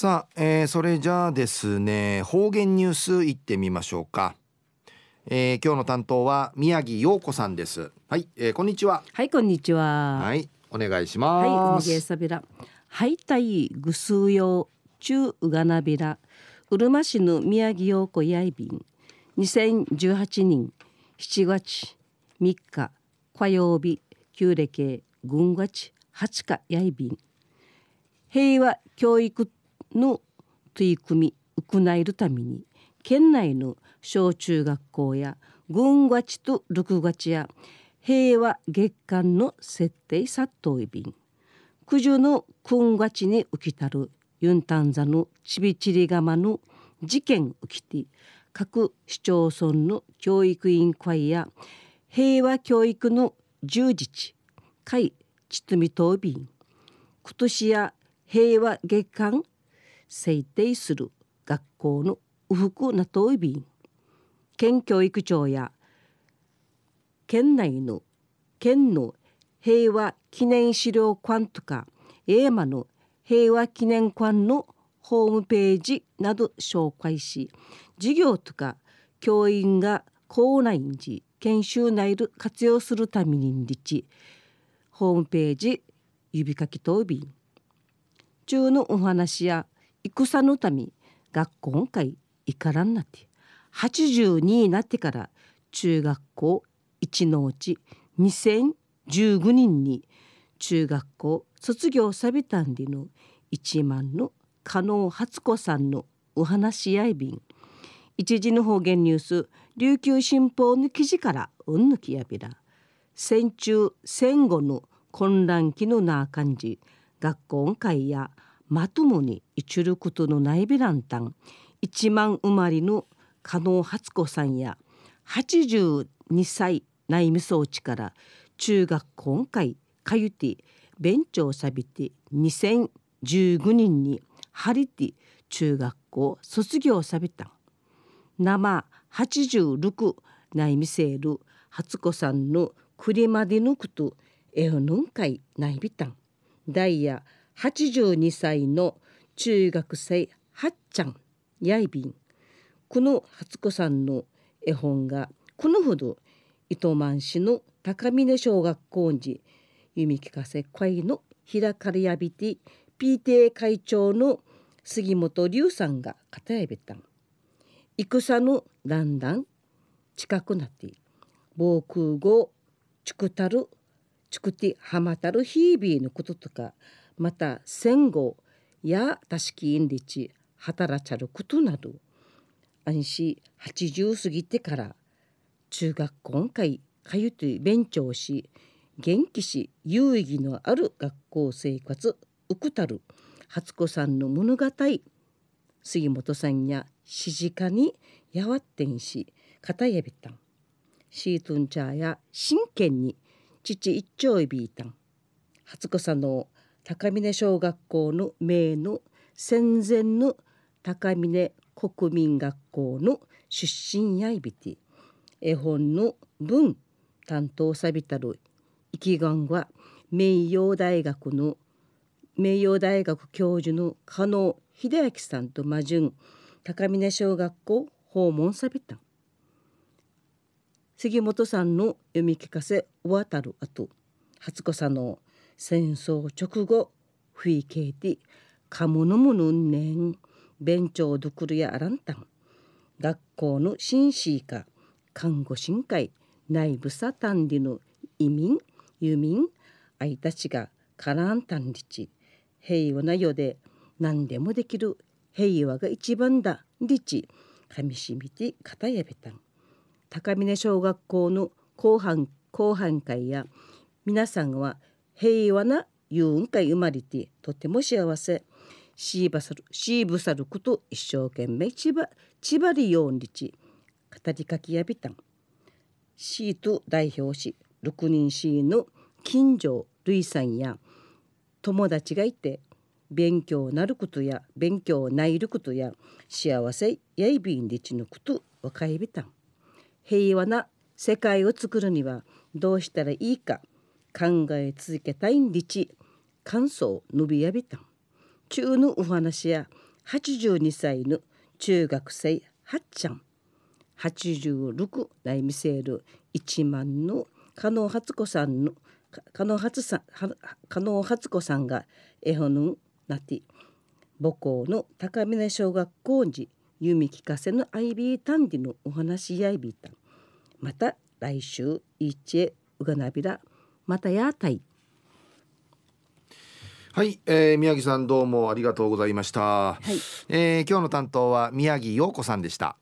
さあ、えー、それじゃあですね方言ニュースいってみましょうか、えー、今日の担当は宮城陽子さんです。はい、えー、こんにちは。はいこんにちは。はいお願いします。はいおげさびらはいたいぐすうようちゅううがなびら。うるま市の宮城陽子やいびん。2018年7月3日火曜日旧暦軍月8日やいびん。平和教育の取り組み行えるために県内の小中学校や軍月と6月や平和月間の設定殺到便九十の軍月に浮きたるユンタンザのちびちり釜の事件浮きて各市町村の教育委員会や平和教育の充実会ちとみとびん。今年や平和月間制定する学校のウフクなといびん県教育庁や県内の県の平和記念資料館とか映馬の平和記念館のホームページなど紹介し授業とか教員が校内に研修内で活用するために立ホームページ指かきとび中のお話や戦のため学校会行からんなって。82になってから中学校1のうち2015人に中学校卒業さびたんでの1万の加納初子さんのお話し合い便。一時の方言ニュース琉球新報の記事からうんぬきやびら。戦中戦後の混乱期のなあ感じ。学校会やまともにいちることのないびらんたん一万生まれの加納初子さんや82歳内務装置から中学校会かゆて勉強さびて2015人にハリティ中学校卒業さびた生86内務せる初子さんの栗までのくとえおぬんかいないびたん。ダイヤ82歳の中学生はっちゃんやいびんこの初子さんの絵本がこのほど糸満市の高峰小学校に弓聞かせ会の開かれやびて PTA 会長の杉本龍さんが語やべた。ん戦のだんだん近くなって防空壕チクタルチクティハマタルヒービーのこととかまた戦後やたしきんりち働ちゃることなど安心80過ぎてから中学校会かゆとい勉強し元気し有意義のある学校生活うくたる初子さんの物語杉本さんやしじかにやわってんし片やびたん。シートンチャーや真剣に父一丁いびいたん。初子さんの高峰小学校の名の戦前の高峰国民学校の出身やいびて絵本の文担当さびたる意気込は名誉大学の名誉大学教授の加納秀明さんと魔順高峰小学校訪問さびた。杉本さんの読み聞かせ終わたる後初子さんの戦争直後ふいけいてかものもぬんねん勉強どくるやあらんたん。学校の紳士か看護師会内部さたんりの移民輸民あいたちがからんたんりち。平和な世で何でもできる平和が一番だりち。かみしみてかたやべたん。高峰小学校の後半後半会や皆さんは平和なゆうんかい生まれてとても幸せ。シーバサルシーブサルこと一生懸命ちばちばりよんりち語りかきやびたん。シート代表し六人シーの金城類さんや友達がいて勉強なることや勉強ないることや幸せやいびんりちのこと若いびたん。平和な世界を作るにはどうしたらいいか。考え続けたいんりち。感想伸びやびたん。中のお話や82歳の中学生はっちゃん。86来見せる1万の加納初子さんの加納初さん加納初子さんが絵本のなって母校の高峰小学校に弓聞かせのアイビータンディのお話やいびいたまた来週いちえうがなびらまたやたい。はい、えー、宮城さんどうもありがとうございました、はい、えー、今日の担当は宮城陽子さんでした